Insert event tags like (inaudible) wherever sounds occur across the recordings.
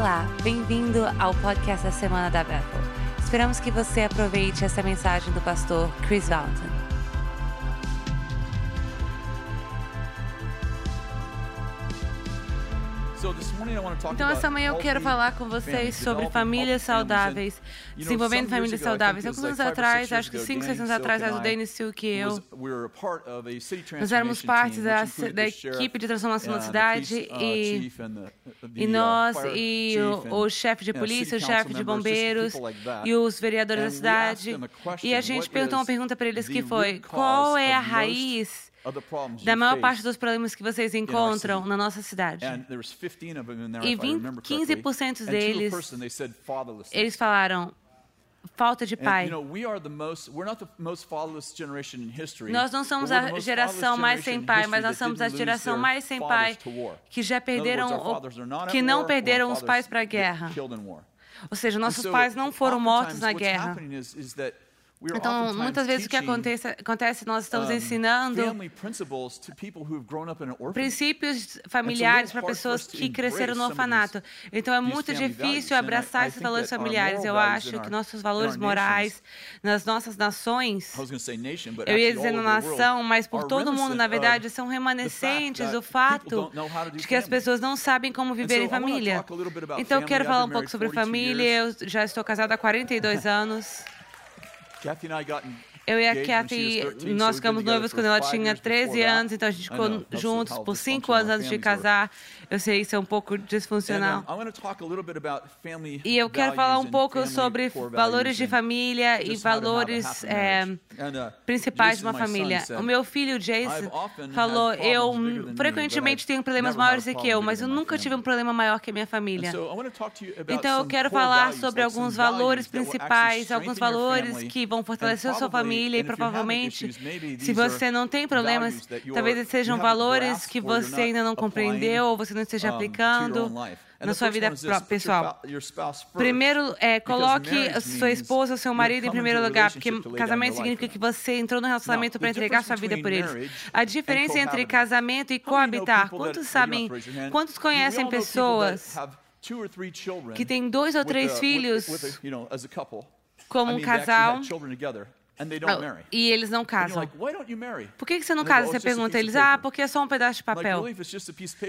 Olá, bem-vindo ao podcast da Semana da Bethel. Esperamos que você aproveite essa mensagem do pastor Chris Valentin. Então, essa manhã eu quero falar com vocês sobre famílias saudáveis, desenvolvendo famílias saudáveis. Alguns anos atrás, acho que 5, 6 anos atrás, a Dani Silk e eu, nós éramos parte da, da equipe de transformação da cidade e, e nós e o, o chefe de polícia, o chefe de bombeiros e os vereadores da cidade. E a gente perguntou uma pergunta para eles que foi, qual é a raiz da maior parte dos problemas que vocês encontram na nossa cidade. E 20, 15% deles, eles falaram falta de pai. Nós não somos a geração mais sem pai, mas nós somos a geração mais sem pai que já perderam, que não perderam os pais para a guerra. Ou seja, nossos pais não foram mortos na guerra. Então, muitas vezes o que acontece, acontece nós estamos ensinando princípios familiares para pessoas que cresceram no orfanato. Então, é muito difícil abraçar esses valores familiares. Eu acho que nossos valores morais nas nossas nações, eu ia dizer na nação, mas por todo mundo, na verdade, são remanescentes do fato de que as pessoas não sabem como viver em família. Então, eu quero falar um pouco sobre família. Eu já estou casada há 42 (laughs) anos. Kathy and I got Eu e a Kathy, nós ficamos noivos quando ela tinha 13 anos, então a gente ficou juntos por 5 anos antes de casar. Eu sei, isso é um pouco disfuncional. E eu quero falar um pouco sobre valores de família e valores é, principais de uma família. O meu filho, Jason, falou, eu frequentemente tenho problemas maiores do que eu, mas eu nunca tive um problema maior que a minha família. Então eu quero falar sobre alguns valores principais, alguns valores que vão fortalecer a sua família família e provavelmente, se você não tem problemas, talvez sejam valores que você ainda não compreendeu ou você não esteja aplicando na sua vida pessoal. Primeiro, é, coloque sua esposa, seu marido em primeiro lugar, porque casamento significa que você entrou no relacionamento para entregar sua vida por eles. A diferença entre casamento e coabitar, quantos sabem, quantos conhecem pessoas que têm dois ou três filhos como um casal e eles não casam. Por que você não casa? Você pergunta a eles, ah, porque é só um pedaço de papel.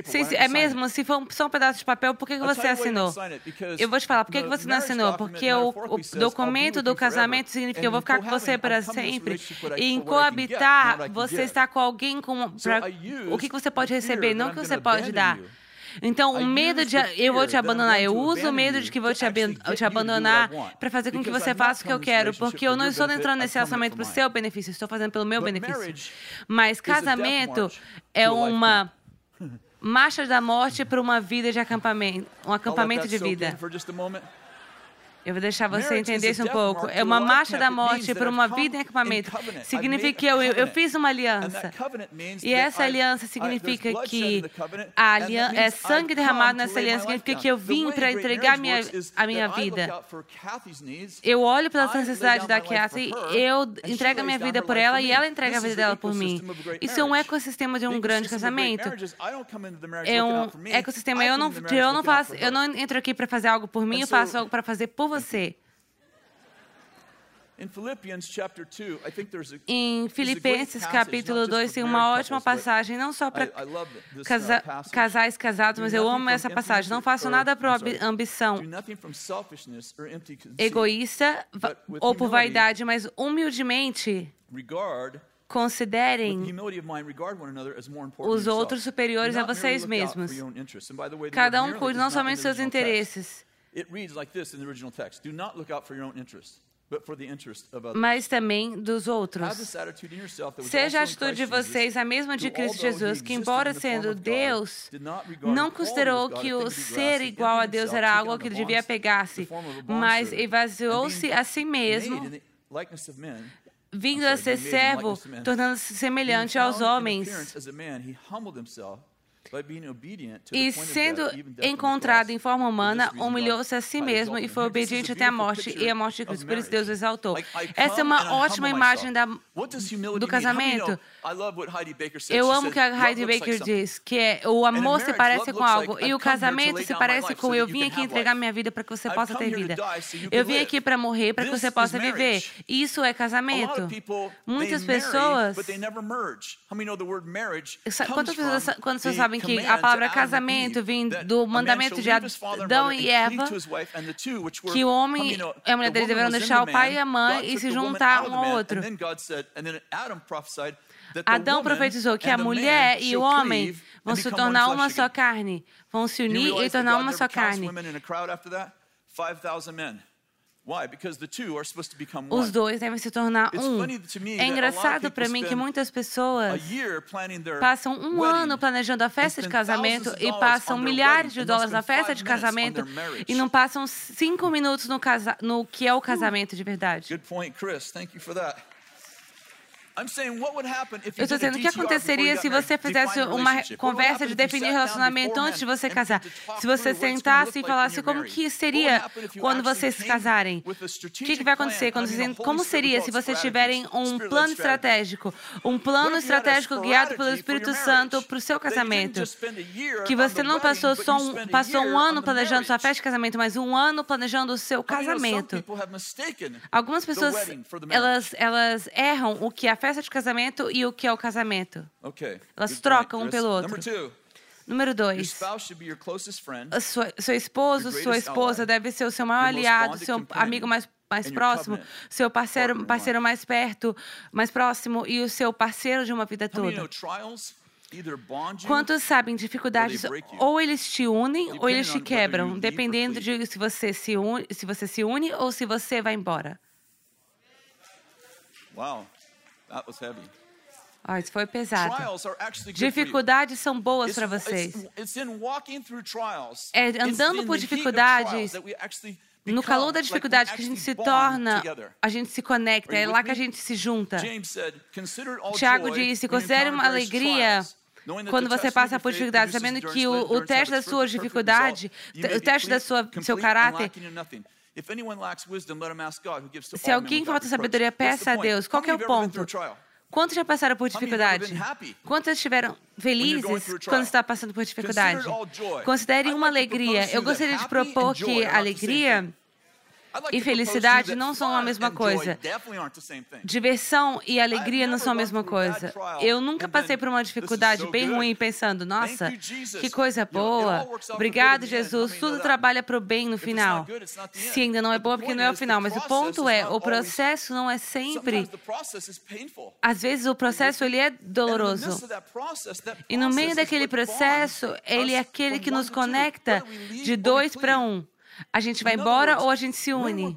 Se, é mesmo, se for só um pedaço de papel, por que você assinou? Eu vou te falar, por que você não assinou? Porque o, o documento do casamento significa que eu vou ficar com você para sempre. E em coabitar, você está com alguém com... Pra, o que você pode receber, não o que você pode dar. Então, o medo de eu vou te abandonar, eu uso o medo de que vou te, te abandonar para fazer com que você faça o que eu quero, porque eu não estou entrando nesse relacionamento para o seu benefício, estou fazendo pelo meu benefício. Mas casamento é uma (laughs) marcha da morte para uma vida de acampamento, um acampamento de vida. Eu vou deixar você entender isso um pouco. É uma marcha da morte por uma vida em acampamento. Significa que eu, eu fiz uma aliança. E essa aliança significa que a aliança, é sangue derramado nessa aliança. Significa que eu vim para entregar minha, a minha vida. Eu olho pelas necessidades da Kathy, eu entrego a minha vida por ela e ela entrega a vida dela por mim. Isso é um ecossistema de um grande casamento. É um ecossistema. Eu não, eu não faço, eu não entro aqui para fazer algo por mim, eu faço algo para fazer por você. Em Filipenses capítulo 2 tem uma ótima passagem, não só para casa, casais casados, mas eu amo essa passagem. Não faço nada por ambição. Egoísta ou por vaidade, mas humildemente considerem os outros superiores a vocês mesmos. Cada um cuide não somente dos seus interesses, It reads like this in the original text Do not look out for your own interest. Mas também dos outros. Seja a atitude de vocês a mesma de Cristo Jesus, que, embora sendo Deus, não considerou que o ser igual a Deus era algo que ele devia pegar-se, mas esvaziou-se a si mesmo, vindo a ser servo, tornando-se semelhante aos homens E sendo encontrado em forma humana, humilhou-se a si mesmo e foi obediente até a morte e a morte de Cristo. Por isso Deus o exaltou. Essa é uma ótima imagem da, do casamento. Eu amo o que a Heidi Baker diz, que é o amor se parece com algo e o casamento se parece com eu vim aqui entregar minha vida para que você possa ter vida. Eu vim aqui para morrer para que você possa viver. Isso é casamento. Muitas pessoas. Quantas pessoas, quantas pessoas sabem que a palavra casamento vem do mandamento de Adão e Eva, que o homem e a mulher deles deverão deixar o pai e a mãe e se juntar um ao outro. Adão profetizou que a mulher e o homem vão se tornar uma só carne, vão se unir e tornar uma só carne. Os dois devem se tornar um. É engraçado para mim que muitas pessoas passam um ano planejando a festa de casamento e passam milhares de dólares na festa de casamento e não passam cinco minutos no, casa no que é o casamento de verdade. Good point, Chris. Thank you for that. Eu estou dizendo o que aconteceria se você fizesse uma conversa de definir relacionamento antes de você casar. Se você sentasse e falasse como que seria quando vocês se casarem. O que, que vai acontecer quando vocês, como seria se vocês tiverem um plano estratégico, um plano estratégico guiado pelo Espírito Santo para o seu casamento, que você não passou só um, passou um ano planejando sua festa de casamento, mas um ano planejando o seu casamento. Algumas pessoas elas elas erram o que a festa de casamento e o que é o casamento. Okay. Elas trocam um pelo outro. Número dois, sua, seu esposo, sua esposa deve ser o seu maior aliado, seu amigo mais, mais próximo, seu parceiro, parceiro mais perto, mais próximo e o seu parceiro de uma vida toda. Quantos sabem dificuldades ou eles te unem ou eles te quebram, dependendo de se você se une, se você se une ou se você vai embora. Uau. That was heavy. Oh, isso foi pesado. Dificuldades são boas para vocês. É andando por dificuldades, no calor da dificuldade que a gente se torna, a gente se conecta, é lá que a gente se junta. Tiago disse: considere uma alegria quando você passa por dificuldades, sabendo que o, o teste da sua dificuldade, o teste da sua seu caráter se alguém falta sabedoria, peça a Deus. Qual é o ponto? Quantos já passaram por dificuldade? Quantos estiveram felizes quando está passando por dificuldade? Considere uma alegria. Eu gostaria de propor que a alegria e felicidade não são a mesma coisa. Diversão e alegria não são a mesma coisa. Eu nunca passei por uma dificuldade bem ruim pensando, nossa, que coisa boa. Obrigado, Jesus. Tudo trabalha para o bem no final. Se ainda não é boa, porque não é o final. Mas o ponto é, o processo não é sempre. Às vezes o processo ele é doloroso. E no meio daquele processo, ele é aquele que nos conecta de dois para um. A gente vai embora ou a gente se une?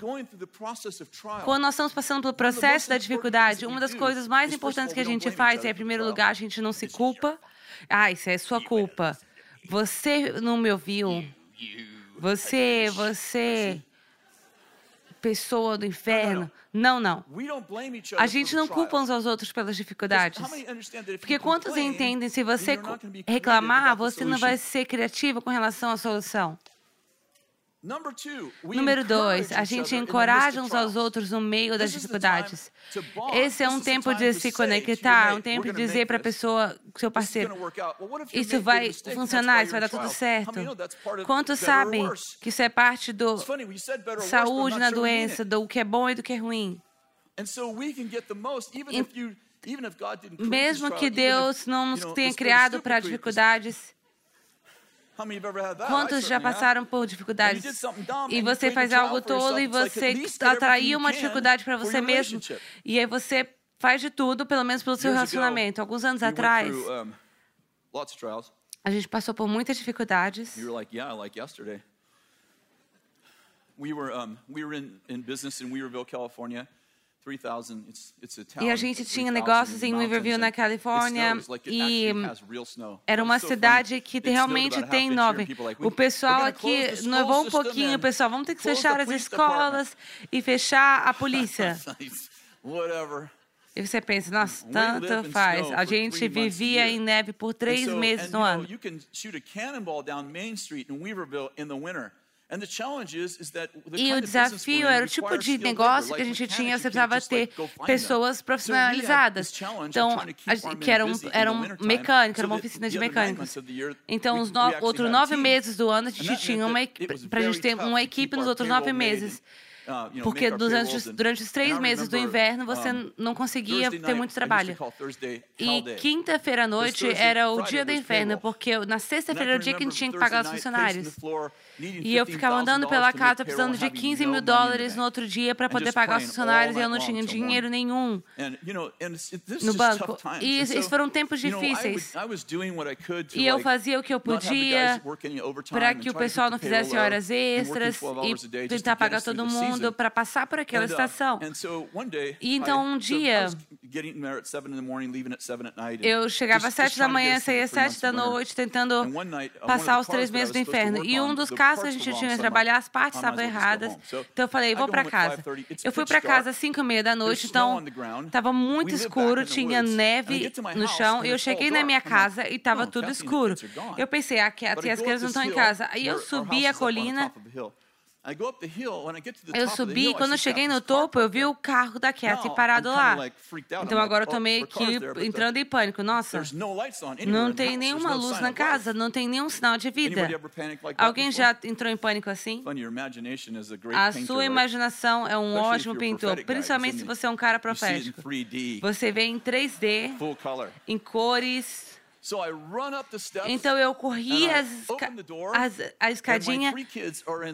Quando nós estamos passando pelo processo da dificuldade, uma das coisas mais importantes que a gente faz é, em primeiro lugar, a gente não se culpa. Ah, isso é sua culpa. Você não me ouviu. Você, você, pessoa do inferno. Não, não. A gente não culpa uns aos outros pelas dificuldades. Porque quantos entendem, se você reclamar, você não vai ser criativo com relação à solução? Número dois, a gente encoraja uns aos outros no meio das dificuldades. Esse é um tempo de se conectar, um tempo de dizer para a pessoa, seu parceiro, isso vai funcionar, isso vai dar tudo certo. Quantos sabem que isso é parte do saúde na doença, do que é bom e do que é ruim? Mesmo que Deus não nos tenha criado para dificuldades, Quantos já passaram por dificuldades? E você faz algo tolo e você atraiu uma dificuldade para você mesmo. E aí você faz de tudo, pelo menos pelo seu relacionamento. Alguns anos atrás, a gente passou por muitas dificuldades. We were um, we were in, in business in Weaverville, California. E a gente tinha negócios em Weaverville, na Califórnia, e era uma cidade que realmente tem nove. O pessoal aqui nevou um pouquinho, pessoal, vamos ter que fechar as escolas e fechar a polícia. (laughs) E você pensa, nossa, tanto faz. A gente vivia em neve por três meses no ano. E o desafio era o tipo de negócio que a gente tinha, você precisava ter pessoas profissionalizadas. Então, que eram, eram mecânicos, era uma oficina de mecânicos. Então, os no, outros nove meses do ano, a gente tinha uma para a gente ter uma equipe nos outros nove meses. Ah, Porque durante, durante os três meses do inverno você não conseguia ter muito trabalho. E quinta-feira à noite era o dia do inverno, porque na sexta-feira era o dia que a gente tinha que pagar os funcionários. E eu ficava andando pela casa precisando de 15 mil dólares no outro dia para poder pagar os funcionários e eu não tinha dinheiro nenhum no banco. E esses foram tempos difíceis. E eu fazia o que eu podia para que o pessoal não fizesse horas extras e tentar pagar todo mundo para passar por aquela uh, estação. E então um dia eu chegava às sete da manhã, saía às sete da noite, tentando uh, passar os três meses do inferno. E um dos casos que a gente tinha que trabalhar, as partes estavam erradas. Então eu falei, vou para casa. Eu fui para casa às cinco e meia da noite, então estava muito escuro, tinha neve no chão. E eu cheguei na minha casa e estava tudo escuro. Eu pensei, a Cat e as crianças não estão em casa. Aí eu subi a colina eu subi e quando eu cheguei no topo, eu vi o carro da Kathy parado lá. Então agora eu tô meio que entrando em pânico. Nossa, não tem nenhuma luz na casa, não tem nenhum sinal de vida. Alguém já entrou em pânico assim? A sua imaginação é um ótimo pintor, principalmente se você é um cara profético. Você vê em 3D, em cores. Então eu corri as, as, a escadinha,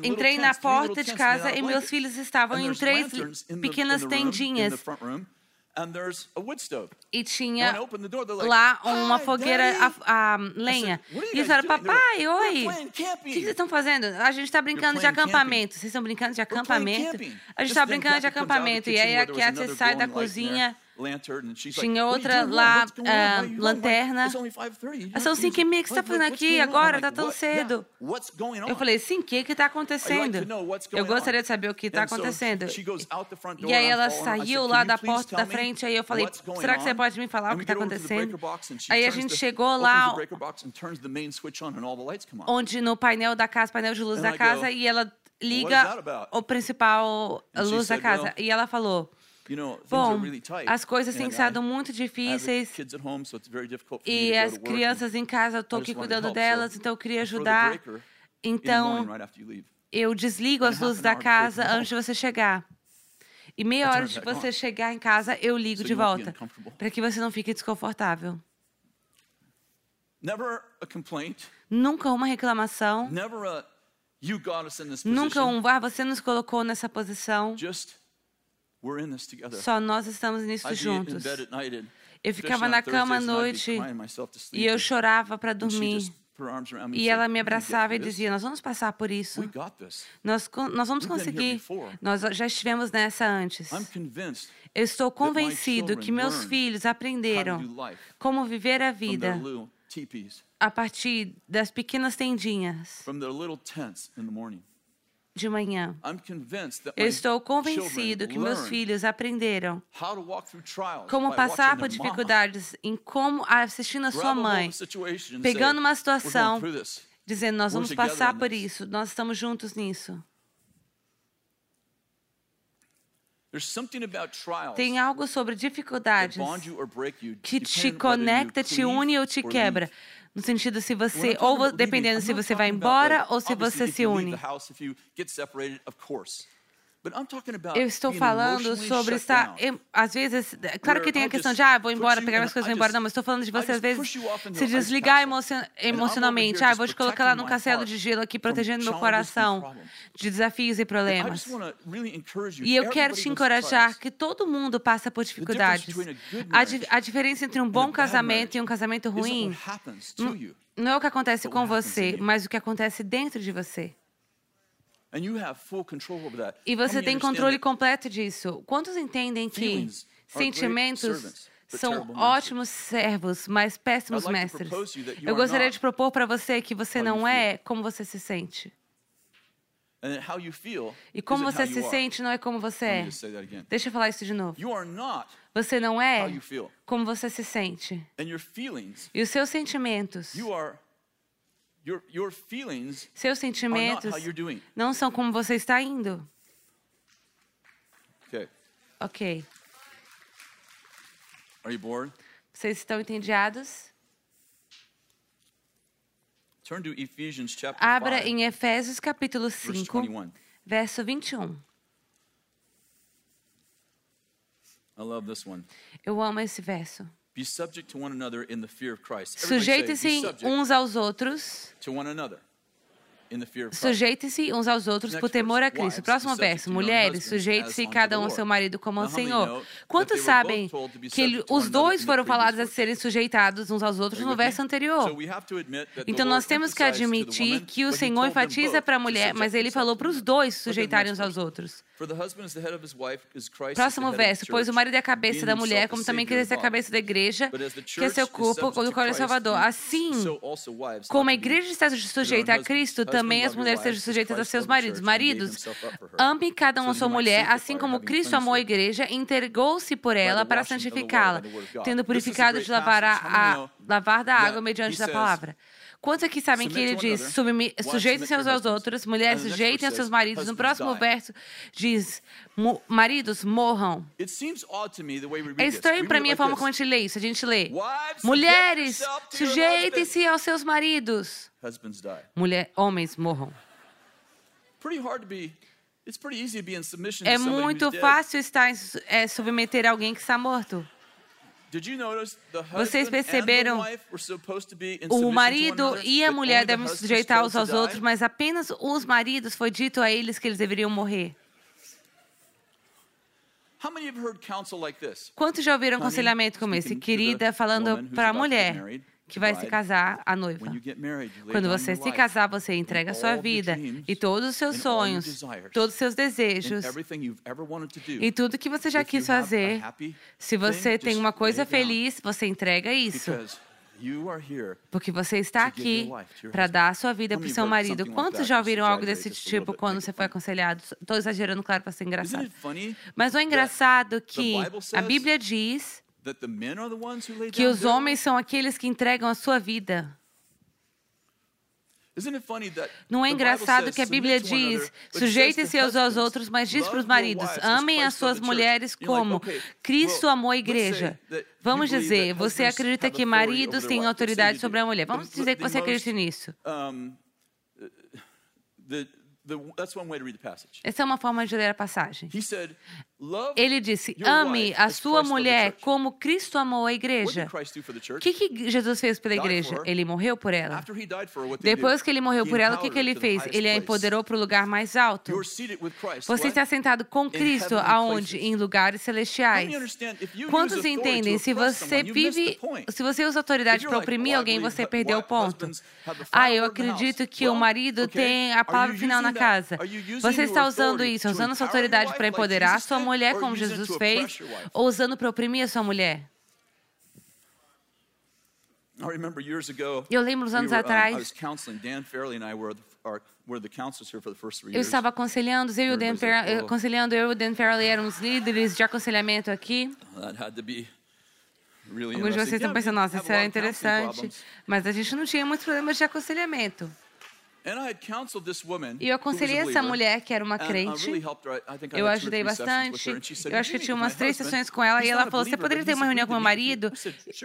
entrei na porta de casa e meus filhos estavam em três pequenas tendinhas. E tinha lá uma fogueira a, a lenha. E eles falaram, papai, oi, o que vocês estão fazendo? A gente está brincando de acampamento. Vocês estão brincando de acampamento? A gente está brincando de acampamento. E aí a Cat sai da cozinha tinha outra lá, uh, lanterna. São cinco e meia, o que você está fazendo aqui agora? Está tão cedo. Eu falei, sim, o que está acontecendo? Eu gostaria de saber o que está acontecendo. E aí ela saiu lá da porta da frente, aí eu falei, será que você pode me falar o que está acontecendo? Aí a gente chegou lá, onde no painel da casa, painel de luz da casa, e ela liga o principal luz da casa. E ela falou, Bom, as coisas têm sido muito difíceis e as crianças em casa, eu estou aqui cuidando delas, então eu queria ajudar. Então, eu desligo as luzes da casa antes de você chegar. E meia hora de você chegar em casa, eu ligo de volta, para que você não fique desconfortável. Nunca uma reclamação. Nunca um, ah, você nos colocou nessa posição. Só nós estamos nisso juntos. Eu ficava na cama à noite e eu chorava para dormir. E ela me abraçava e dizia: Nós vamos passar por isso. Nós, nós vamos conseguir. Nós já estivemos nessa antes. Eu estou convencido que meus filhos aprenderam como viver a vida a partir das pequenas tendinhas de manhã. Eu estou convencido que meus filhos aprenderam como passar por dificuldades em como assistindo a sua mãe, pegando uma situação, dizendo: Nós vamos passar por isso, nós estamos juntos nisso. Tem algo sobre dificuldades que te conecta, te une ou te quebra. No sentido se você, ou dependendo se você vai embora ou se você se une. Eu estou falando sobre estar, às vezes, claro que tem a questão de, ah, vou embora, pegar minhas coisas e vou embora. Não, mas estou falando de você, às vezes, se desligar emocion, emocionalmente. Ah, vou te colocar lá num castelo de gelo aqui, protegendo meu coração de desafios e problemas. E eu quero te encorajar que todo mundo passa por dificuldades. A, a diferença entre um bom casamento e um casamento ruim não é o que acontece com você, mas o que acontece dentro de você. E você tem controle completo disso. Quantos entendem que sentimentos são ótimos servos, mas péssimos mestres? Eu gostaria de propor para você que você não é como você se sente. E como você se sente não é como você é. Deixa eu falar isso de novo. Você não é como você se sente. E os seus sentimentos. Seus sentimentos não são como você está indo. Ok. Vocês estão entediados? Abra em Efésios capítulo 5, verso 21. Eu amo esse verso. Sujeitem-se uns aos outros. Sujeitem-se uns aos outros por temor a Cristo. Próximo verso. Mulheres, sujeite-se cada um ao seu marido como ao Senhor. Quantos sabem que ele, os dois foram falados a serem sujeitados uns aos outros no verso anterior? Então nós temos que admitir que o Senhor enfatiza para a mulher, mas ele falou para os dois sujeitarem uns aos outros. Próximo verso. Pois o marido é a cabeça da mulher, como também Cristo é a cabeça da igreja, que é seu corpo, do qual é Salvador. Assim, como a igreja está sujeita a Cristo, também as mulheres sejam sujeitas a seus maridos. Maridos, ame cada um a sua mulher, assim como Cristo amou a igreja e entregou-se por ela para santificá-la, tendo purificado de lavar, a, a, lavar da água mediante da palavra. Quantos aqui sabem que ele diz: sujeitem-se uns aos outros, mulheres sujeitem a seus maridos? No próximo verso diz: maridos morram. É estranho para mim a forma como a gente lê isso. A gente lê: mulheres sujeitem-se aos seus maridos. Mulher, homens morram. É muito fácil estar é, submeter alguém que está morto. Vocês perceberam? O marido e a mulher devem se sujeitar uns aos outros, mas apenas os maridos foi dito a eles que eles deveriam morrer. Quantos já ouviram aconselhamento como esse? Querida, falando para a mulher que vai se casar, a noiva. Quando você se casar, você entrega a sua vida e todos os seus sonhos, todos os seus desejos e tudo que você já quis fazer. Se você tem uma coisa feliz, você entrega isso. Porque você está aqui para dar a sua vida para o seu marido. Quantos já ouviram algo desse tipo quando você foi aconselhado? Estou exagerando, claro, para ser engraçado. Mas não é engraçado que a Bíblia diz que os homens são aqueles que entregam a sua vida. Não é engraçado que a Bíblia diz: sujeitem-se aos outros, mas diz para os maridos: amem as suas mulheres como Cristo amou a igreja. Vamos dizer, você acredita que maridos têm autoridade sobre a mulher. Vamos dizer que você acredita nisso. Essa é uma forma de ler a passagem. Ele disse: Ame a sua mulher como Cristo amou a igreja. O que, que Jesus fez pela igreja? Ele morreu por ela. Depois que ele morreu por ela, o que, que ele fez? Ele a empoderou para o lugar mais alto. Você está sentado com Cristo aonde? Em lugares celestiais. Quantos entendem? Se você vive, se você usa autoridade para oprimir alguém, você perdeu o ponto. Ah, eu acredito que o marido tem a palavra final na casa. Você está usando isso, usando sua autoridade para empoderar a sua mulher, como Jesus fez, ou usando para oprimir a sua mulher? Eu lembro uns anos atrás. Eu estava aconselhando, eu e o Dan Farrell, aconselhando eu e o Dan Farrell éramos líderes de aconselhamento aqui. Alguns de vocês estão pensando, nossa, isso é interessante. Mas a gente não tinha muitos problemas de aconselhamento. E eu aconselhei essa mulher que era uma crente. Eu ajudei bastante. Eu acho que eu tinha umas três sessões com ela e ela falou: "Você poderia ter uma reunião com meu marido?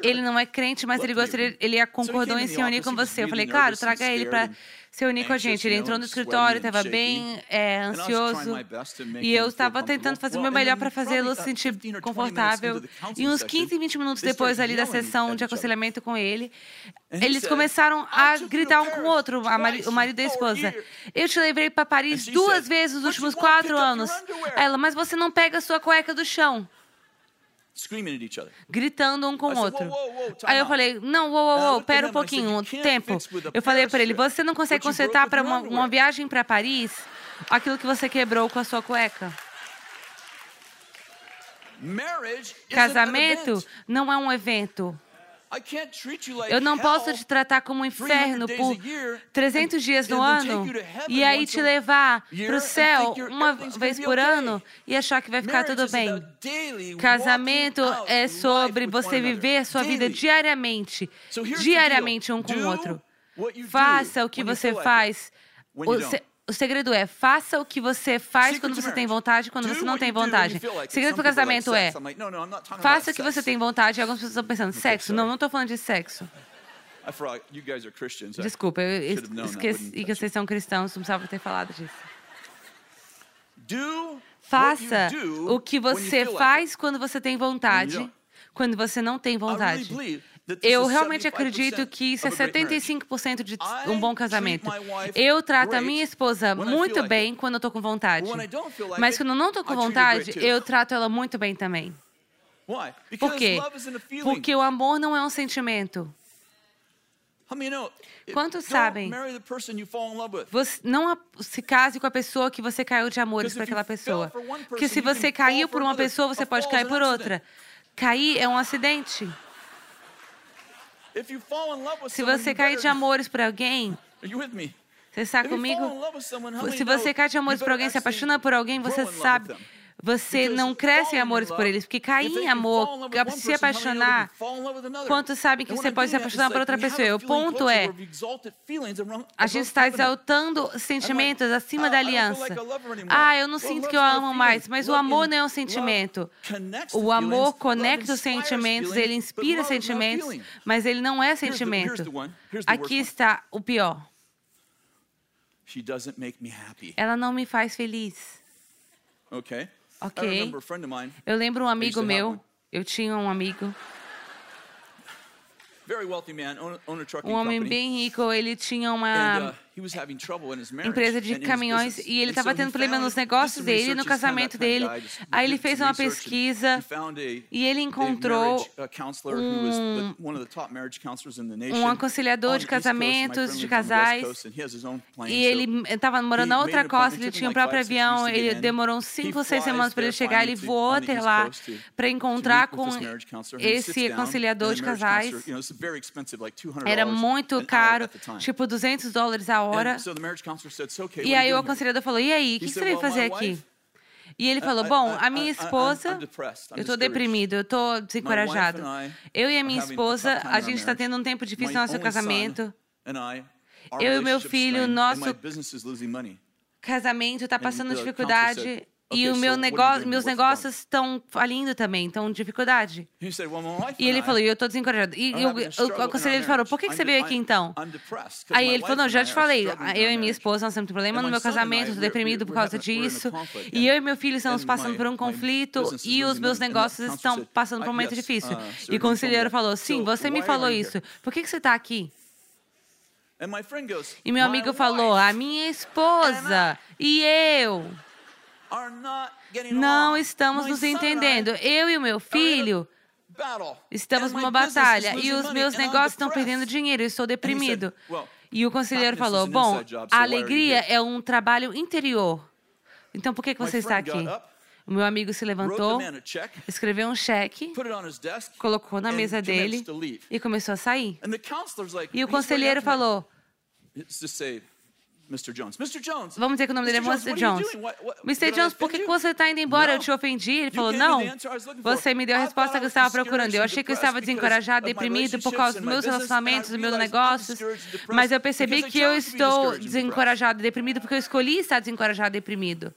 Ele não é crente, mas ele gostaria, ele concordou em se unir com você." Eu falei: "Claro, traga ele para se unir com a gente. Ele entrou no escritório, estava bem é, ansioso. E eu estava tentando fazer o meu melhor para fazê-lo se sentir confortável. E uns 15, 20 minutos depois ali da sessão de aconselhamento com ele, eles começaram a gritar um com o outro, o marido e a esposa. Eu te levei para Paris duas vezes nos últimos quatro anos. Ela, mas você não pega a sua cueca do chão gritando um com o outro. Aí eu falei, não, uou, uou, uou, pera um pouquinho, tempo. Eu falei para ele, você não consegue consertar para uma, uma viagem para Paris aquilo que você quebrou com a sua cueca? Casamento não é um evento. Eu não posso te tratar como um inferno por 300 dias no ano e aí te levar para o céu uma vez por ano e achar que vai ficar tudo bem. Casamento é sobre você viver a sua vida diariamente, diariamente um com o outro. Faça o que você faz. O segredo é faça o que você faz quando você tem vontade e quando você não tem vontade. O segredo para o casamento é faça o que você tem vontade. E algumas pessoas estão pensando, sexo? Não, não estou falando de sexo. Desculpa, eu esqueci que vocês são cristãos, não precisava ter falado disso. Faça o que você faz quando você tem vontade, quando você não tem vontade. Eu realmente acredito que isso é 75% de um bom casamento. Eu trato a minha esposa muito bem quando eu estou com vontade. Mas quando eu não estou com vontade, eu trato ela muito bem também. Por quê? Porque o amor não é um sentimento. Quantos sabem? Você não se case com a pessoa que você caiu de amores para aquela pessoa. Porque se você caiu por uma pessoa, você pode cair por outra. Cair é um acidente. Se você cai de amores por alguém, você está comigo? Se você cai de amores por alguém, se apaixona por alguém, você sabe você não cresce em amores por eles, porque cair em amor, se apaixonar, quantos sabem que você pode se apaixonar por outra pessoa? O ponto é, a gente está exaltando sentimentos acima da aliança. Ah, eu não sinto que eu amo mais, mas o amor não é um sentimento. O amor conecta os sentimentos, ele inspira sentimentos, mas ele não é sentimento. Aqui está o pior. Ela não me faz feliz. Okay. Ok. Eu lembro um amigo meu. Eu tinha um amigo. Um homem bem rico, ele tinha uma uh, empresa de caminhões e ele estava tendo problema nos negócios dele, no casamento dele. Aí ele fez uma pesquisa e ele encontrou um, um aconselhador de casamentos, de casais. E ele estava morando na outra costa, ele tinha o próprio avião, ele demorou 5 ou 6 semanas para ele chegar, ele voou até lá para encontrar com esse aconselhador de casais. Era muito caro, tipo 200 dólares a hora. E aí o aconselhador falou: E aí, o que, você veio fazer aqui? E ele falou: Bom, a minha esposa, eu estou deprimido, eu estou desencorajado. Eu e a minha esposa, a gente está tendo um tempo difícil no nosso casamento. Eu e meu filho, nosso casamento está passando dificuldade. E o meu negócio, meus negócios estão falindo também, estão dificuldade. E ele falou, e eu estou desencorajado. E eu, o, o conselheiro falou, por que, que você veio aqui então? Aí ele falou, não, já te falei, eu e minha esposa nós temos problema no meu casamento, estou deprimido por causa disso. E eu e meu filho estamos passando por um conflito e os meus negócios estão passando por um momento difícil. E o conselheiro falou, sim, você me falou isso. Por que, que você está aqui? E meu amigo falou, a minha esposa e eu não estamos nos entendendo. Eu e o meu filho estamos numa batalha e os meus negócios estão perdendo dinheiro. Eu estou deprimido. E o conselheiro falou: Bom, a alegria é um trabalho interior. Então por que você está aqui? O meu amigo se levantou, escreveu um cheque, colocou na mesa dele e começou a sair. E o conselheiro falou: Mr. Jones. Mr. Jones. Vamos dizer que o nome dele é Mr. Jones. Mr. Jones, por que você está indo embora? Eu te ofendi. Ele falou, não. Você me deu a resposta que eu estava procurando. Eu achei que eu estava desencorajado, deprimido por causa dos meus relacionamentos, dos meus negócios. Mas eu percebi que eu estou desencorajado, deprimido, porque eu escolhi estar desencorajado, deprimido.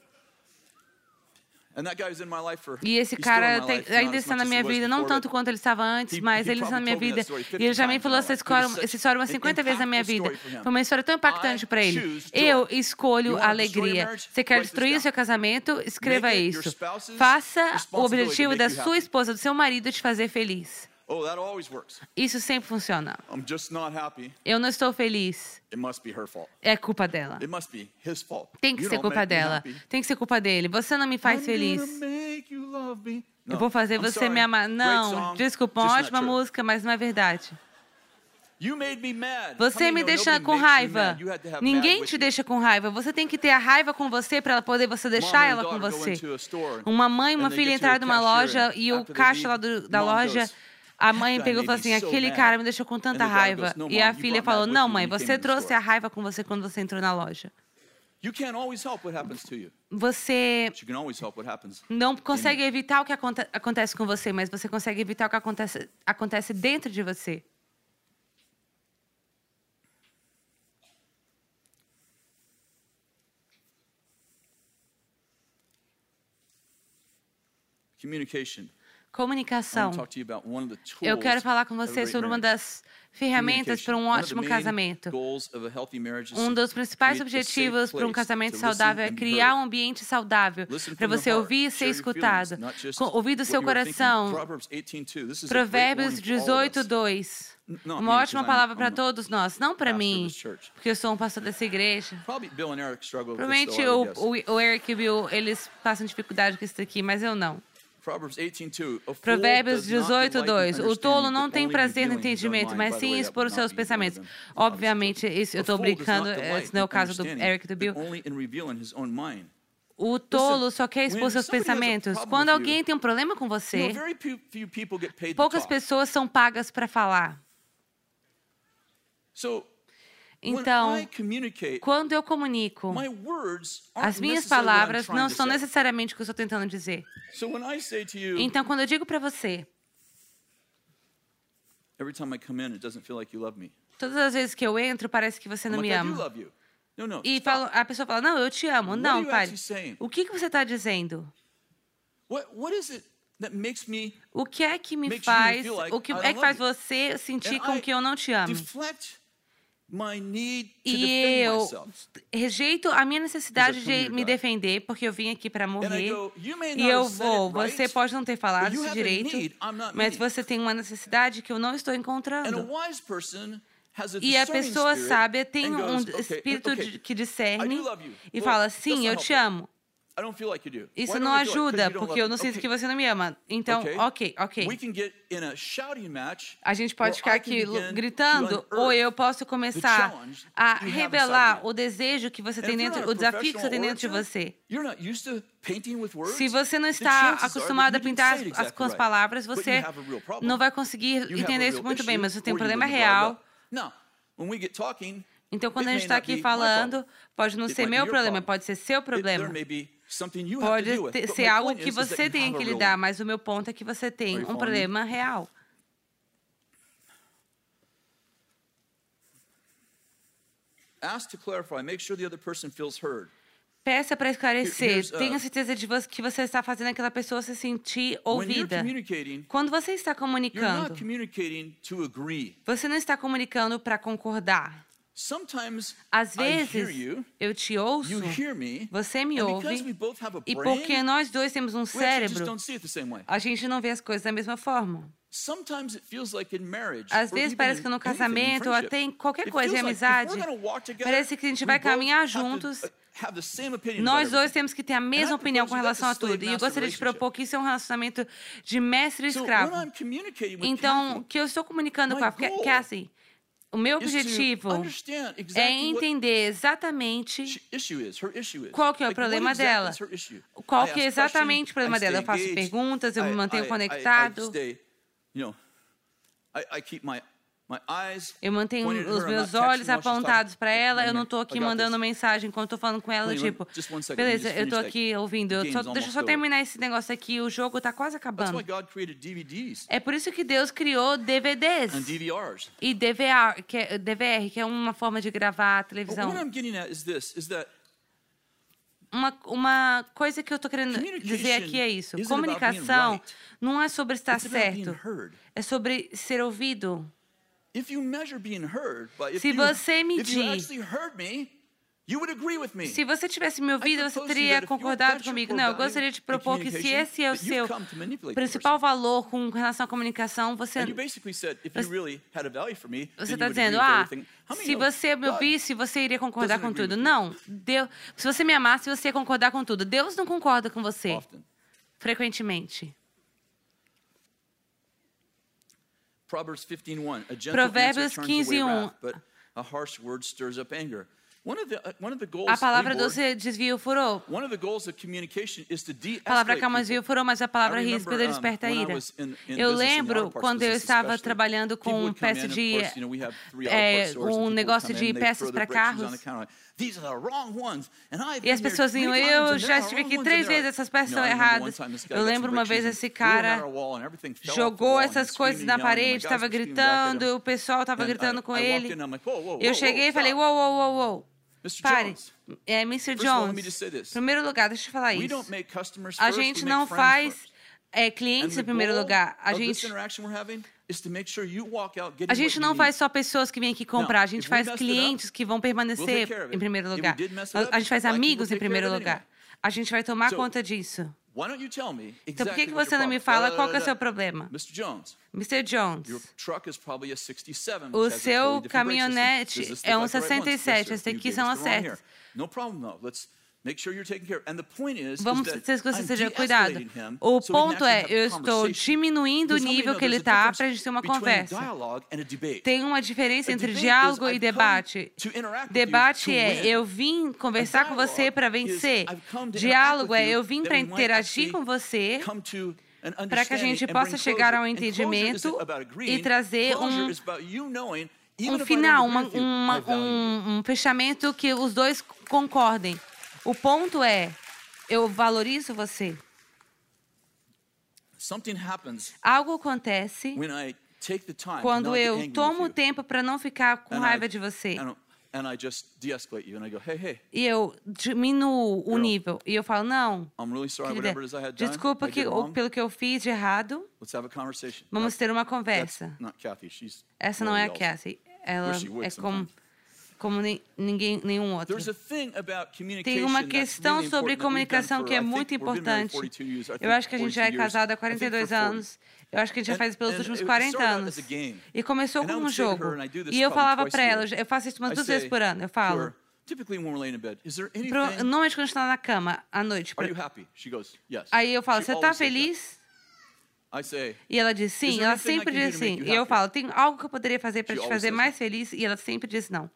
E esse cara tem, ainda está na minha vida, não tanto quanto ele estava antes, mas ele está na minha vida. E ele já me falou essa história, essa história umas 50 vezes na minha vida. Foi uma história tão impactante para ele. Eu escolho a alegria. Você quer destruir o seu casamento? Escreva isso. Faça o objetivo da sua esposa, do seu marido te fazer feliz. Oh, that always works. Isso sempre funciona. I'm just not happy. Eu não estou feliz. It must be her fault. É culpa dela. It must be his fault. Tem que you ser culpa dela. Tem que ser culpa dele. Você não me faz I'm feliz. Eu vou fazer I'm você sorry. me amar. Não, desculpa, uma ótima música, mas não é verdade. Você me deixa com raiva. Ninguém te deixa com raiva. Você tem que ter a raiva com você para poder você deixar ela com você. Uma mãe e uma filha entraram numa loja e o caixa lá do, da loja A mãe pegou e falou assim: aquele cara me deixou com tanta raiva. E a filha falou: não, mãe, você trouxe a raiva com você quando você entrou na loja. Você não consegue evitar o que aconte acontece com você, mas você consegue evitar o que acontece, acontece dentro de você. Comunicação. Eu quero falar com você sobre uma das ferramentas para um ótimo casamento. Um dos principais objetivos para um casamento saudável é criar um ambiente saudável para você ouvir e ser escutado. Ouvir do seu coração. Provérbios 18, 2. Uma ótima palavra para todos nós, não para mim, porque eu sou um pastor dessa igreja. Provavelmente o, o, Eric e o Bill, eles passam dificuldade com isso aqui, mas eu não. Provérbios 18, 2. O tolo não tem prazer no entendimento, mas sim expor os seus pensamentos. Obviamente, isso, eu estou brincando, esse não é o caso do Eric do Bill. O tolo só quer expor seus pensamentos. Quando alguém tem um problema com você, poucas pessoas são pagas para falar. Então, quando eu comunico, as minhas palavras não são necessariamente o que eu estou tentando dizer. Então, quando eu digo para você, todas as vezes que eu entro, parece que você não me ama. E a pessoa fala, não, eu te amo. Não, pai. O que, que você está dizendo? O que é que me faz, o que é que faz você sentir com que eu não te amo? E eu rejeito a minha necessidade de me defender, porque eu vim aqui para morrer. E eu vou. Você pode não ter falado isso direito, mas você tem uma necessidade que eu não estou encontrando. E a pessoa sábia tem um espírito que discerne e fala: Sim, eu te amo. Isso não ajuda, porque eu não sinto que você não me ama. Então, ok, ok. A gente pode ficar aqui gritando, ou eu posso começar a revelar o desejo que você tem dentro, o desafio que você tem dentro de você. Se você não está acostumado a pintar as, com as palavras, você não vai conseguir entender isso muito bem, mas você tem um problema real. Então, quando a gente está aqui falando, pode não ser meu problema, pode ser seu problema. Pode ter, ser algo que você tem que lidar, mas o meu ponto é que você tem um problema real. Peça para esclarecer. Tenha uh, certeza de que você está fazendo aquela pessoa se sentir ouvida. Quando você está comunicando, você não está comunicando para concordar. Às vezes, eu te ouço, você me ouve, e porque nós dois temos um cérebro, a gente não vê as coisas da mesma forma. Às vezes parece que no casamento, ou até em qualquer coisa em amizade, parece que a gente vai caminhar juntos. Uh, nós dois temos que ter a mesma opinião com relação a tudo. E eu gostaria de propor que isso é um relacionamento de mestre e escravo. Então, o que eu estou comunicando com a Cassie o meu objetivo é entender exatamente qual que é o problema dela. Qual que é exatamente o problema dela. Eu faço perguntas, eu me mantenho conectado. Eu mantenho os meus olhos apontados para ela. Eu não estou aqui mandando mensagem quando estou falando com ela, tipo, beleza, eu estou aqui ouvindo. Eu só, deixa eu só terminar esse negócio aqui. O jogo está quase acabando. É por isso que Deus criou DVDs e DVR, que é, DVR, que é uma forma de gravar a televisão. Uma, uma coisa que eu estou querendo dizer aqui é isso. Comunicação não é sobre estar certo, é sobre ser ouvido. Se você medir se você tivesse me ouvido, você teria concordado comigo. Não, eu gostaria de propor que se esse é o seu principal valor com relação à comunicação, você você está dizendo, ah, se você me ouvisse, você iria concordar com tudo. Não, Deus, se você me amasse, você ia concordar com tudo. Deus não concorda com você frequentemente. Provérbios 15, 1. A palavra doce desvia o furor. A palavra calma desvia o furor, mas a palavra ríspida desperta a ira. Eu lembro quando eu estava trabalhando com peça de é, um negócio de peças para carros. E as pessoas diziam, eu já estive aqui três vezes, essas peças são erradas. Eu lembro uma vez esse cara jogou essas coisas na parede, estava gritando, o pessoal estava gritando com ele. Eu cheguei e falei, uou, uou, uou, uou. Pare. É, Mr. Jones. Em primeiro lugar, deixa eu falar isso. A gente não faz é, clientes em primeiro lugar. A gente, a gente não faz só pessoas que vêm aqui comprar. A gente faz clientes que vão permanecer em primeiro lugar. A gente faz amigos em primeiro lugar. A gente vai tomar conta disso. Então por que, que você não me fala qual é o seu problema? Mr. Jones, o seu caminhonete é um 67, esse aqui são as setas. Vamos ter que você seja cuidado. O ponto é, eu estou diminuindo o nível que ele está para a gente ter uma conversa. Tem uma diferença entre diálogo e debate. Debate é, eu vim conversar com você para vencer. Diálogo é, eu vim para interagir com você para que a gente possa chegar ao entendimento e trazer um, um final, uma, uma, um, um fechamento que os dois concordem. O ponto é, eu valorizo você. Algo acontece quando eu tomo o tempo para não ficar com raiva de você. E eu diminuo o nível. E eu falo, não, querida, desculpa que, pelo que eu fiz de errado. Vamos ter uma conversa. Essa não é a Kathy. Ela é como como ninguém, nenhum outro. Tem uma questão sobre comunicação que é muito importante. Eu acho que a gente já é casado há 42 anos. Eu acho que a gente já faz pelos últimos 40 anos. E começou como um jogo. E eu falava para ela, eu faço isso umas duas vezes por ano. Eu falo. Normalmente quando a gente está na cama à noite. Pra... Aí eu falo, você está feliz? E ela diz sim, ela sempre diz sim. E eu falo, tem algo que eu poderia fazer para te fazer mais feliz? E ela sempre diz não.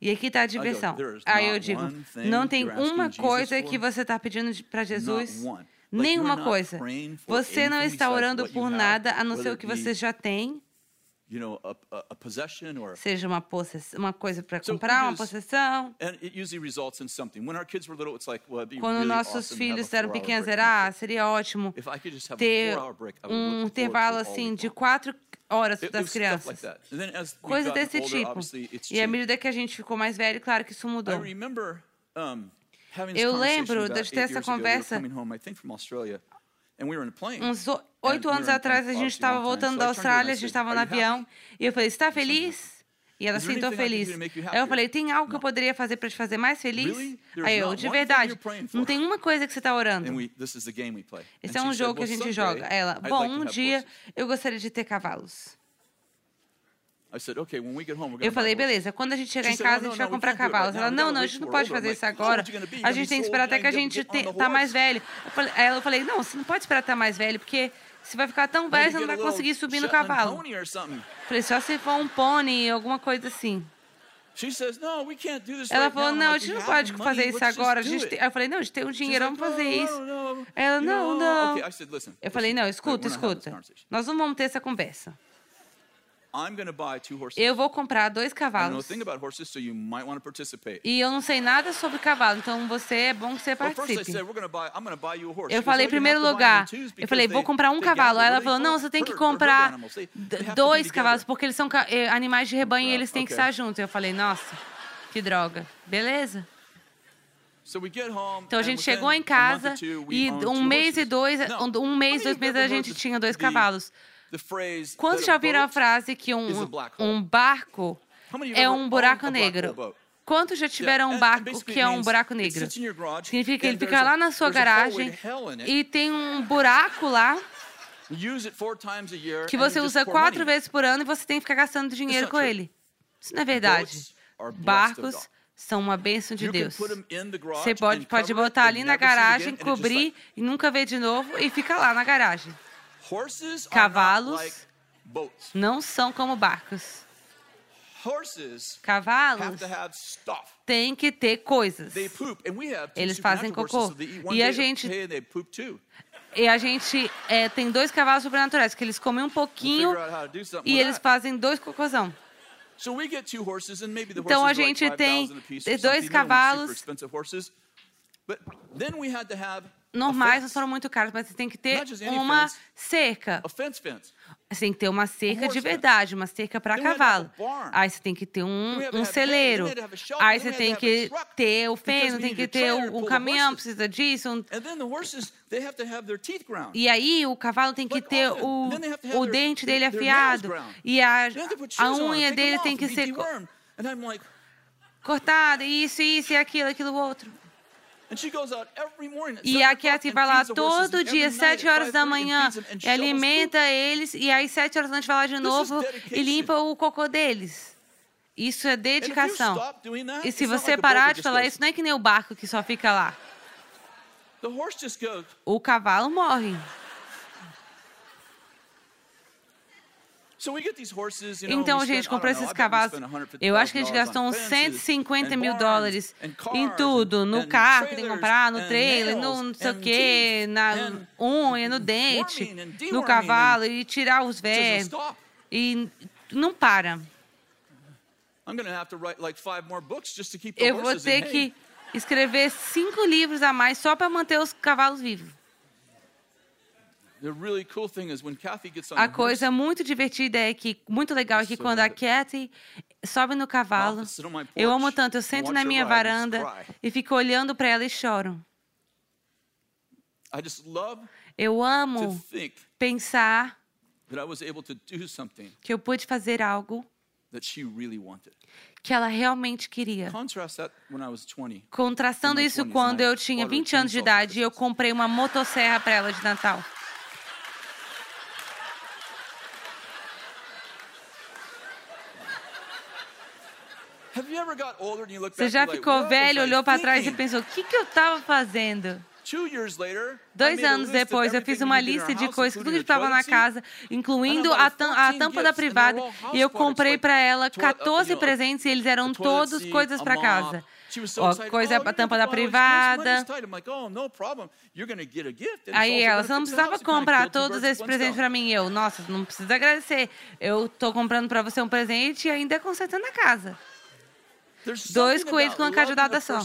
E aqui está a diversão. Aí eu digo, não tem uma coisa que você está pedindo para Jesus, nenhuma coisa. Você não está orando por nada a não ser o que você já tem. Seja uma, possess uma coisa para comprar, uma possessão. Quando nossos filhos eram pequenos, era, ah, seria ótimo ter um intervalo assim de quatro horas das crianças. Coisa desse tipo. E à medida que a gente ficou mais velho, claro que isso mudou. Eu lembro de ter essa conversa uns oito anos atrás, a gente estava voltando da Austrália, a gente estava no avião, e eu falei, está feliz? E ela se sentou feliz. Aí eu falei, tem algo que eu poderia fazer para te fazer mais feliz? Aí eu, de verdade, não tem uma coisa que você está orando. Esse é um jogo que a gente joga. Ela, bom, um dia eu gostaria de ter cavalos. Eu falei, beleza, quando a gente chegar em casa, a gente vai comprar cavalos. Ela, não, não, a gente não pode fazer isso agora. A gente tem que esperar até que a gente está mais velho. Aí eu falei, não, você não pode esperar estar mais velho, porque você vai ficar tão velho, você não vai conseguir subir no cavalo. Falei, só se for um pônei, alguma coisa assim. Ela falou, não, a gente não pode fazer isso agora. A gente tem... Eu falei, não, a gente tem um dinheiro, vamos fazer isso. Ela, não, não. Eu falei, não, escuta, escuta. Nós não vamos ter essa conversa. Eu vou comprar dois cavalos. E eu não sei nada sobre cavalo, então você é bom que você participe. Eu falei, em primeiro lugar, eu falei, vou comprar um cavalo. Aí ela falou, não, você tem que comprar dois cavalos, porque eles são eh, animais de rebanho e eles têm que estar juntos. Eu falei, nossa, que droga. Beleza. Então a gente chegou em casa e um mês e dois, um mês, dois meses a gente tinha dois cavalos. Quantos já ouviram a frase que um, um barco é um buraco negro? Quantos já tiveram um barco que é um buraco negro? Significa que ele fica lá na sua garagem e tem um buraco lá que você usa quatro vezes por ano e você tem que ficar gastando dinheiro com ele. Isso não é verdade. Barcos são uma bênção de Deus. Você pode, pode botar ali na garagem, cobrir e nunca ver de novo e fica lá na garagem. Cavalos não são como barcos. Cavalos têm que ter coisas. Eles fazem cocô. E a gente e a gente é, tem dois cavalos sobrenaturais que eles comem um pouquinho e eles fazem dois cocôzão. Então a gente tem dois cavalos normais não foram muito caros, mas você tem que ter uma cerca. Você tem que ter uma cerca de verdade, uma cerca para cavalo. Aí você tem que ter um, um celeiro. Aí você tem que ter o feno, tem que ter o, o caminhão, precisa disso. Um... E aí o cavalo tem que ter o, o dente dele afiado. E a, a unha dele tem que ser cortada. Isso, isso e aquilo, aquilo outro. E a Kathy vai lá todo dia, sete horas da manhã, e alimenta eles, e aí sete horas da noite vai lá de novo e limpa o cocô deles. Isso é dedicação. E se você parar de falar isso, não é que nem o barco que só fica lá. O cavalo morre. Então a gente comprou esses cavalos. Eu acho que a gente gastou uns 150 mil dólares em tudo, no carro que tem que comprar, no trailer, no não sei o quê, na unha, no dente, no cavalo e tirar os vermes. E não para. Eu vou ter que escrever cinco livros a mais só para manter os cavalos vivos. A coisa muito divertida é que, muito legal é que quando a Kathy sobe no cavalo, eu amo tanto, eu sento na minha varanda e fico olhando para ela e choro. Eu amo pensar que eu pude fazer algo que ela realmente queria. Contrastando isso quando eu tinha 20 anos de idade e eu comprei uma motosserra para ela de Natal. Você já ficou velho, olhou para trás e pensou: o que, que eu estava fazendo? Dois anos depois, eu fiz uma lista de coisas, tudo que estava na casa, incluindo a, tampa da privada, e eu comprei para ela 14 presentes e eles eram todos coisas para casa. Ó, coisa, a tampa da privada. Aí ela, você não precisava comprar todos esses presentes para mim. Eu, nossa, não precisa agradecer. Eu estou comprando para você um presente e ainda consertando a casa. Dois coelhos com uma cajadada só.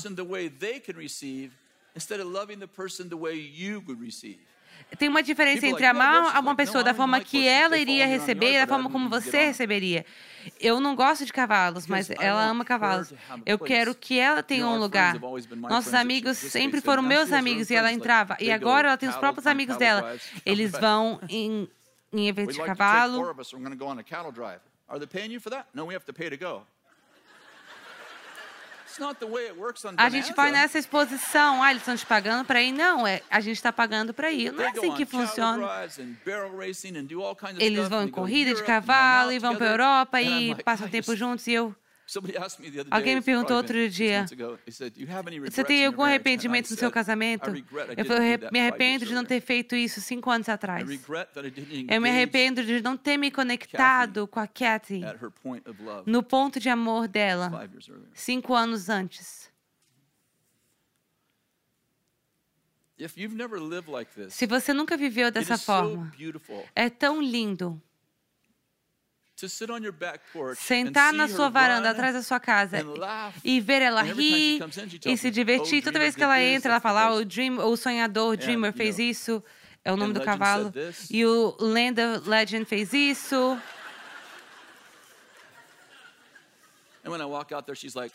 Tem uma diferença entre amar uma pessoa da forma que ela iria receber e da forma como você receberia. Eu não gosto de cavalos, mas ela ama cavalos. Eu quero que ela tenha um lugar. Nossos amigos sempre foram meus amigos e ela entrava. E agora ela tem os próprios amigos dela. Eles vão (laughs) em, em eventos de cavalo. Are they paying you for that? No, we have to pay to go. A gente vai nessa exposição, ah, eles estão te pagando para ir? Não, é, a gente está pagando para ir. Não é assim que funciona. Eles vão em corrida de cavalo e vão para a Europa e passam tempo juntos e eu... Alguém me perguntou outro dia: Você tem algum arrependimento no seu casamento? Eu falei, me arrependo de não ter feito isso cinco anos atrás. Eu me arrependo de não ter me conectado com a Kathy no ponto de amor dela cinco anos antes. Se você nunca viveu dessa forma, é tão lindo. Sentar na sua varanda atrás da sua casa e ver ela rir e se divertir. Toda vez que ela entra, ela fala: ah, o, dream, o sonhador, o dreamer, fez isso. É o nome do cavalo. E o Lenda Legend fez isso.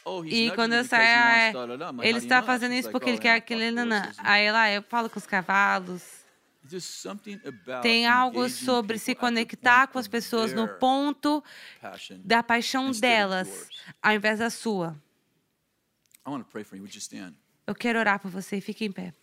Oh, e quando eu saio, é, ele está fazendo isso porque ele oh, quer aquele. Aí lá, eu falo com os cavalos. Tem algo sobre se conectar com as pessoas no ponto da paixão delas, ao invés da sua. Eu quero orar por você. Fique em pé.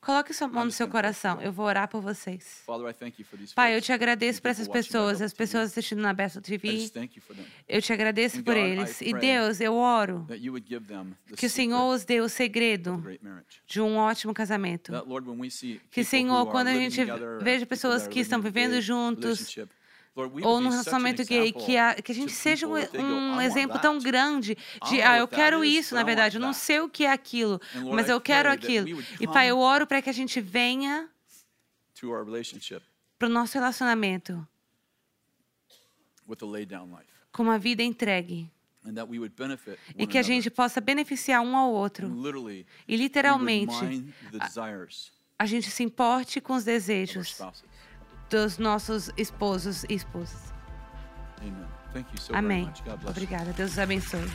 Coloque sua mão no seu coração. Eu vou orar por vocês. Pai, eu te agradeço por essas pessoas, as pessoas assistindo na Bethel TV. Eu te agradeço por eles. E Deus, eu oro que o Senhor os dê o segredo de um ótimo casamento. Que, Senhor, quando a gente veja pessoas que estão vivendo juntos, ou no relacionamento gay, que a, que a gente seja um, um exemplo tão grande de, ah, eu quero isso, na verdade, eu não sei o que é aquilo, mas eu quero aquilo. E, Pai, eu oro para que a gente venha para o nosso relacionamento com uma vida entregue. E que a gente possa beneficiar um ao outro. E literalmente, a, a gente se importe com os desejos dos nossos esposos e esposas. Amém. Obrigada. Deus os abençoe.